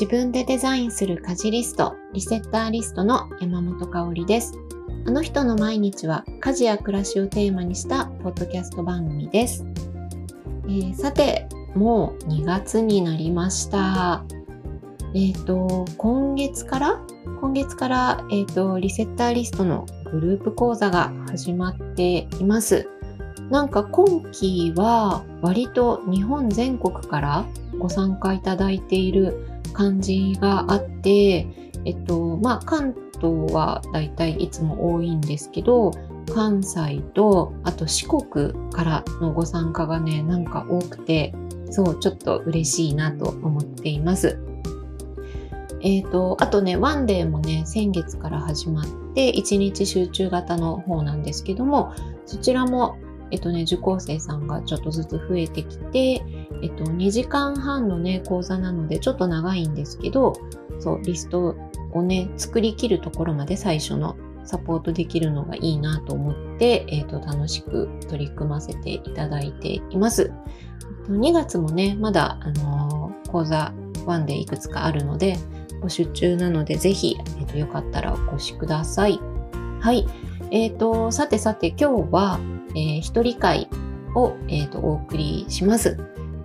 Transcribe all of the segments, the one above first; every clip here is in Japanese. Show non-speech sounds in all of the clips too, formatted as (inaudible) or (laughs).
自分でデザインする家事リスト、リセッターリストの山本香里です。あの人の毎日は家事や暮らしをテーマにしたポッドキャスト番組です。えー、さて、もう2月になりました。えっ、ー、と、今月から今月から、えっ、ー、と、リセッターリストのグループ講座が始まっています。なんか今期は割と日本全国からご参加いただいている感じがあって、えっと、まあ関東はだいたいいつも多いんですけど、関西とあと四国からのご参加がね、なんか多くて、そう、ちょっと嬉しいなと思っています。えっ、ー、と、あとね、ワンデーもね、先月から始まって、1日集中型の方なんですけども、そちらもえっとね、受講生さんがちょっとずつ増えてきて、えっと、2時間半のね、講座なのでちょっと長いんですけど、そう、リストをね、作りきるところまで最初のサポートできるのがいいなと思って、えっと、楽しく取り組ませていただいています。2月もね、まだ、あのー、講座1でいくつかあるので、募集中なので、ぜひ、えっと、よかったらお越しください。はい。えっ、と、さてさて今日は、えー、一人会を、えーと、お送りします。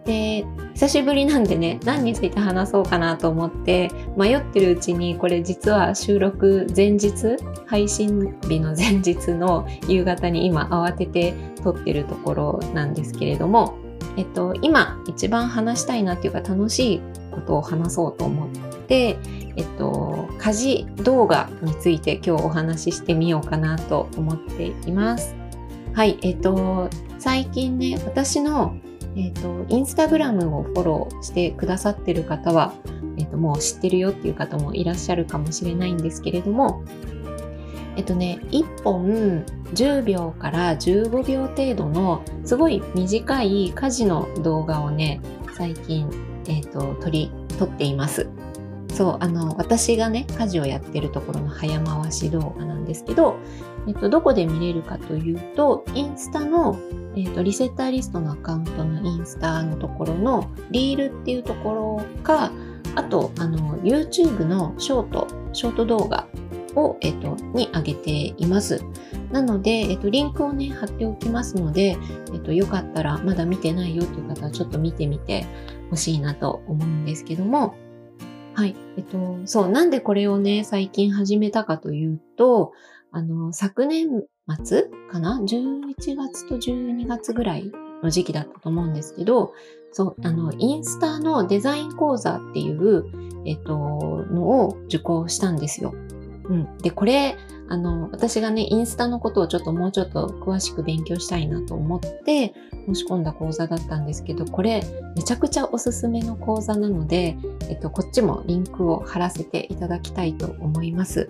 で、久しぶりなんでね、何について話そうかなと思って迷ってるうちに、これ実は収録前日、配信日の前日の夕方に今慌てて撮ってるところなんですけれども、えっと、今一番話したいなっていうか楽しいことを話そうと思って、えっと、家事動画について今日お話ししてみようかなと思っています。はい、えっ、と、最近ね、私の、えっ、と、インスタグラムをフォローしてくださってる方は、えっ、と、もう知ってるよっていう方もいらっしゃるかもしれないんですけれども、えっとね、1本10秒から15秒程度のすごい短い家事の動画をね、最近、えっと、取り、撮っています。そう、あの、私がね、家事をやってるところの早回し動画なんですけど、えっと、どこで見れるかというと、インスタの、えっと、リセッターリストのアカウントのインスタのところのリールっていうところか、あと、あの、YouTube のショート、ショート動画を、えっと、に上げています。なので、えっと、リンクをね、貼っておきますので、えっと、よかったら、まだ見てないよという方はちょっと見てみてほしいなと思うんですけども、はい。えっと、そう、なんでこれをね、最近始めたかというと、あの、昨年末かな ?11 月と12月ぐらいの時期だったと思うんですけど、そう、あの、インスタのデザイン講座っていう、えっと、のを受講したんですよ。うん。で、これ、あの、私がね、インスタのことをちょっともうちょっと詳しく勉強したいなと思って申し込んだ講座だったんですけど、これめちゃくちゃおすすめの講座なので、えっと、こっちもリンクを貼らせていただきたいと思います。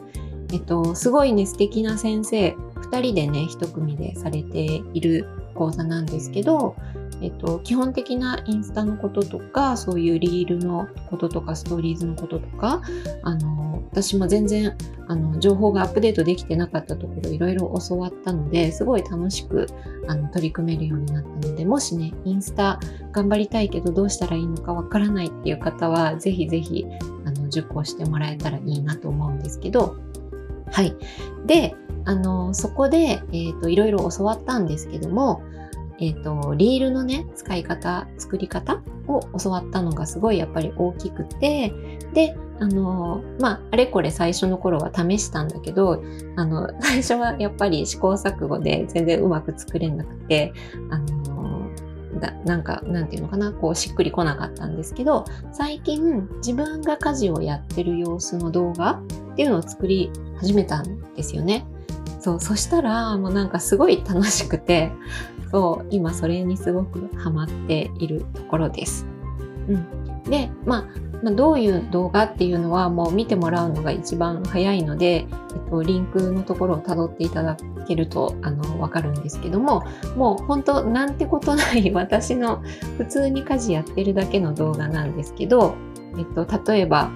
えっと、すごいね、素敵な先生、2人でね、1組でされている講座なんですけど、えっと、基本的なインスタのこととか、そういうリールのこととか、ストーリーズのこととか、あの、私も全然、あの、情報がアップデートできてなかったところ、いろいろ教わったので、すごい楽しく、あの、取り組めるようになったので、もしね、インスタ頑張りたいけど、どうしたらいいのかわからないっていう方は、ぜひぜひ、あの、受講してもらえたらいいなと思うんですけど、はい。で、あの、そこで、えっ、ー、と、いろいろ教わったんですけども、えっ、ー、と、リールのね、使い方、作り方を教わったのがすごいやっぱり大きくて、で、あの、まあ、あれこれ最初の頃は試したんだけど、あの、最初はやっぱり試行錯誤で全然うまく作れなくて、あの、だなんか、なんていうのかな、こうしっくりこなかったんですけど、最近自分が家事をやってる様子の動画っていうのを作り始めたんですよね。そう、そしたらもうなんかすごい楽しくて、そう、今それにすごくハマっているところです。うん。で、まあ、まあ、どういう動画っていうのはもう見てもらうのが一番早いので、えっと、リンクのところを辿っていただけるとあのわかるんですけどももう本当なんてことない (laughs) 私の普通に家事やってるだけの動画なんですけど、えっと、例えば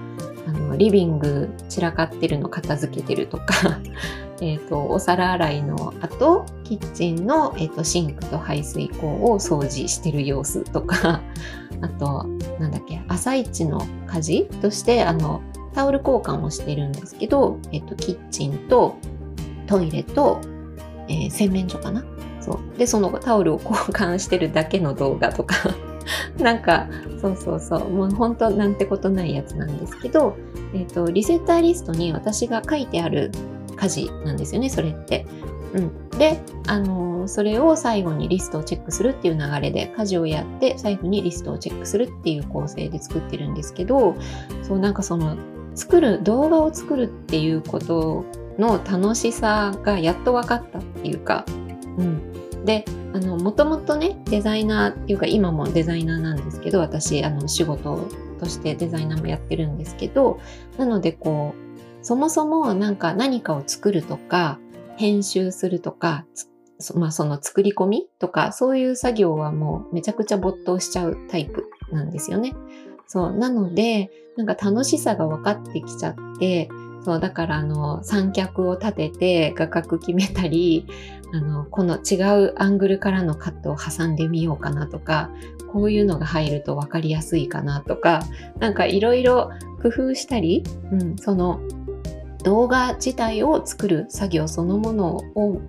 あのリビング散らかってるの片付けてるとか (laughs) えっとお皿洗いの後キッチンの、えっと、シンクと排水口を掃除してる様子とかあと、なんだっけ、朝一の家事として、あの、タオル交換をしてるんですけど、えっと、キッチンとトイレと、えー、洗面所かな。そう。で、そのタオルを交換してるだけの動画とか (laughs) なんか、そうそうそう、もう本当なんてことないやつなんですけど、えっ、と、リセッターリストに私が書いてある家事なんですよね、それって。うん。で、あのー、それを最後にリストをチェックするっていう流れで、家事をやって最後にリストをチェックするっていう構成で作ってるんですけど、そう、なんかその、作る、動画を作るっていうことの楽しさがやっと分かったっていうか、うん。で、あの、もともとね、デザイナーっていうか、今もデザイナーなんですけど、私、あの、仕事としてデザイナーもやってるんですけど、なので、こう、そもそもなんか何かを作るとか、編集するとか、まあ、その作り込みとか、そういう作業はもうめちゃくちゃ没頭しちゃうタイプなんですよね。そう。なので、なんか楽しさが分かってきちゃって、そう、だからあの、三脚を立てて画角決めたり、あの、この違うアングルからのカットを挟んでみようかなとか、こういうのが入ると分かりやすいかなとか、なんかいろいろ工夫したり、うん、その動画自体を作る作業そのものを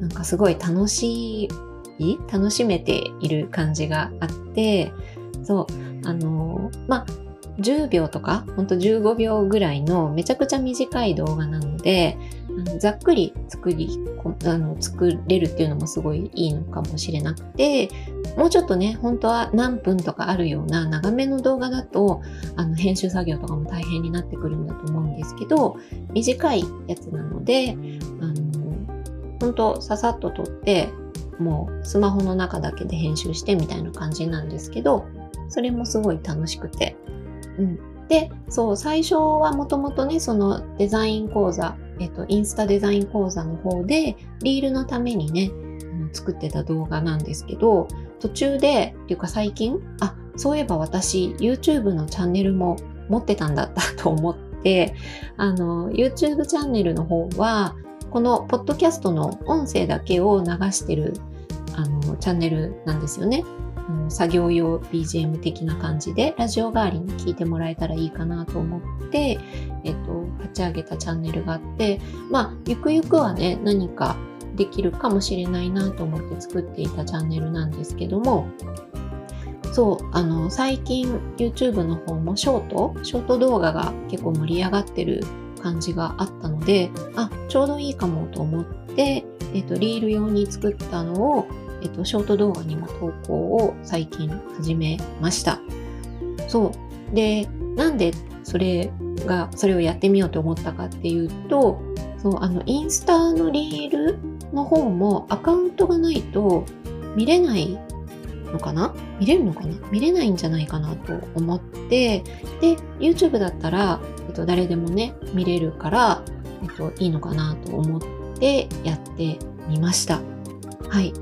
なんかすごい楽しい楽しめている感じがあってそうあのまあ10秒とかほんと15秒ぐらいのめちゃくちゃ短い動画なのでざっくり作りあの作れるっていうのもすごいいいのかもしれなくてもうちょっとね本当は何分とかあるような長めの動画だとあの編集作業とかも大変になってくるんだと思うんですけど短いやつなのであの本当ささっと撮ってもうスマホの中だけで編集してみたいな感じなんですけどそれもすごい楽しくて、うん、でそう最初はもともとねそのデザイン講座えっと、インスタデザイン講座の方で、リールのためにね、作ってた動画なんですけど、途中で、っていうか最近、あ、そういえば私、YouTube のチャンネルも持ってたんだったと思って、あの、YouTube チャンネルの方は、このポッドキャストの音声だけを流してる、あの、チャンネルなんですよね。作業用 BGM 的な感じでラジオ代わりに聞いてもらえたらいいかなと思って、えっと、立ち上げたチャンネルがあってまあゆくゆくはね何かできるかもしれないなと思って作っていたチャンネルなんですけどもそうあの最近 YouTube の方もショートショート動画が結構盛り上がってる感じがあったのであちょうどいいかもと思って、えっと、リール用に作ったのをえっと、ショート動画にも投稿を最近始めました。そう。で、なんでそれが、それをやってみようと思ったかっていうと、そう、あの、インスタのリールの方もアカウントがないと見れないのかな？見れるのかな？見れないんじゃないかなと思って、で、YouTube だったら、えっと、誰でもね、見れるから、えっと、いいのかなと思ってやってみました。はい。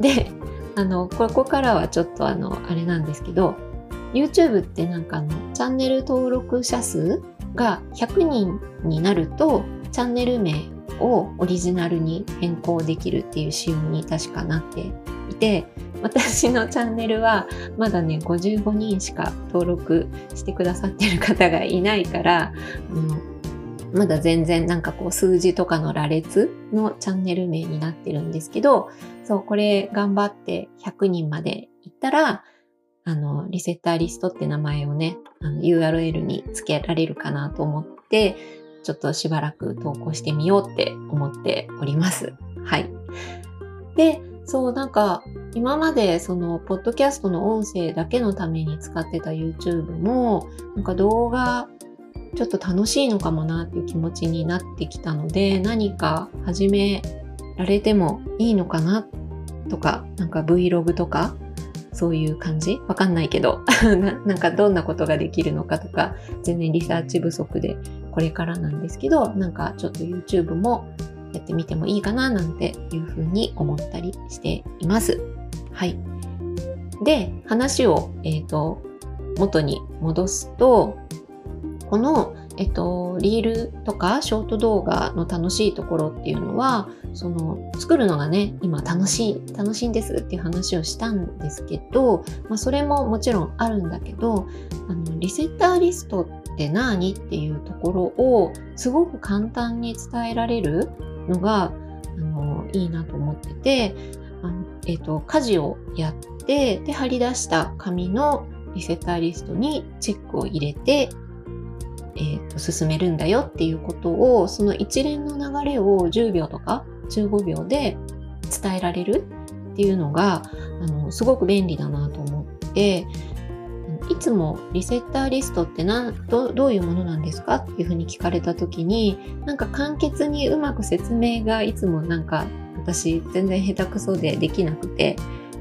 で、あの、ここからはちょっとあの、あれなんですけど、YouTube ってなんかあの、チャンネル登録者数が100人になると、チャンネル名をオリジナルに変更できるっていう仕様に確かなっていて、私のチャンネルはまだね、55人しか登録してくださってる方がいないから、まだ全然なんかこう数字とかの羅列のチャンネル名になってるんですけど、そう、これ頑張って100人まで行ったら、あの、リセッターリストって名前をね、URL に付けられるかなと思って、ちょっとしばらく投稿してみようって思っております。はい。で、そう、なんか、今までその、ポッドキャストの音声だけのために使ってた YouTube も、なんか動画ちょっと楽しいのかもなっていう気持ちになってきたので何か始められてもいいのかなとかなんか Vlog とかそういう感じ？わかんないけど (laughs) なんかどんなことができるのかとか全然リサーチ不足でこれからなんですけどなんかちょっと YouTube もやってみてもいいかななんていうふうに思ったりしています。はい。で、話を、えっ、ー、と、元に戻すと、この、えっと、リールとかショート動画の楽しいところっていうのはその作るのがね今楽しい楽しいんですっていう話をしたんですけど、まあ、それももちろんあるんだけどあのリセッターリストって何っていうところをすごく簡単に伝えられるのがあのいいなと思っててあの、えーと、家事をやってで貼り出した紙のリセッターリストにチェックを入れて、えーと、進めるんだよっていうことをその一連の流れを10秒とか15秒で伝えられるっていうのがあのすごく便利だなと思っていつもリセッターリストってどどういうものなんですかっていうふうに聞かれた時になんか簡潔にうまく説明がいつもなんか私全然下手くそでできなくて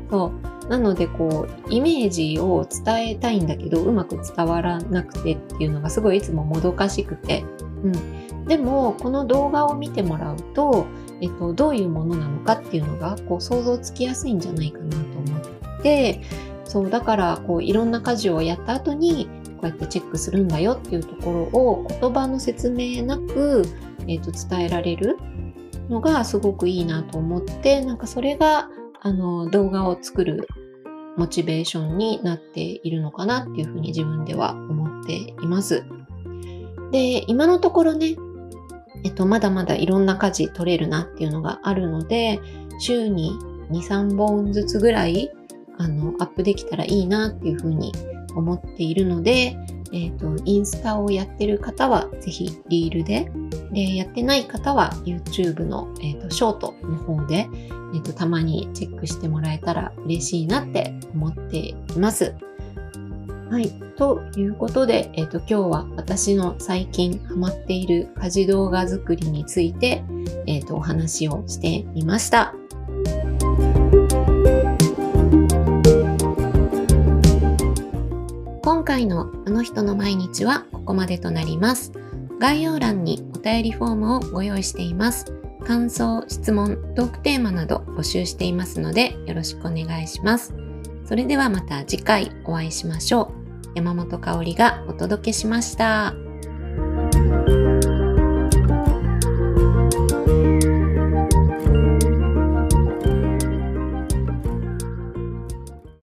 そう。なのでこうイメージを伝えたいんだけどうまく伝わらなくてっていうのがすごいいつももどかしくて、うん、でもこの動画を見てもらうと、えっと、どういうものなのかっていうのがこう想像つきやすいんじゃないかなと思って。そうだからこういろんな家事をやった後にこうやってチェックするんだよっていうところを言葉の説明なく、えー、と伝えられるのがすごくいいなと思ってなんかそれがあの動画を作るモチベーションになっているのかなっていうふうに自分では思っています。で今のところねえっと、まだまだいろんな家事取れるなっていうのがあるので週に23本ずつぐらいあのアップできたらいいなっていうふうに思っているので、えーと、インスタをやってる方はぜひリールででやってない方は YouTube の、えーと、ショートの方で、えーと、たまにチェックしてもらえたら嬉しいなって思っています。はい。ということで、えっ、ー、と、今日は私の最近ハマっている家事動画作りについて、えっ、ー、と、お話をしてみました。回のあの人の毎日はここまでとなります。概要欄にお便りフォームをご用意しています。感想、質問、トークテーマなど募集していますのでよろしくお願いします。それではまた次回お会いしましょう。山本香里がお届けしました。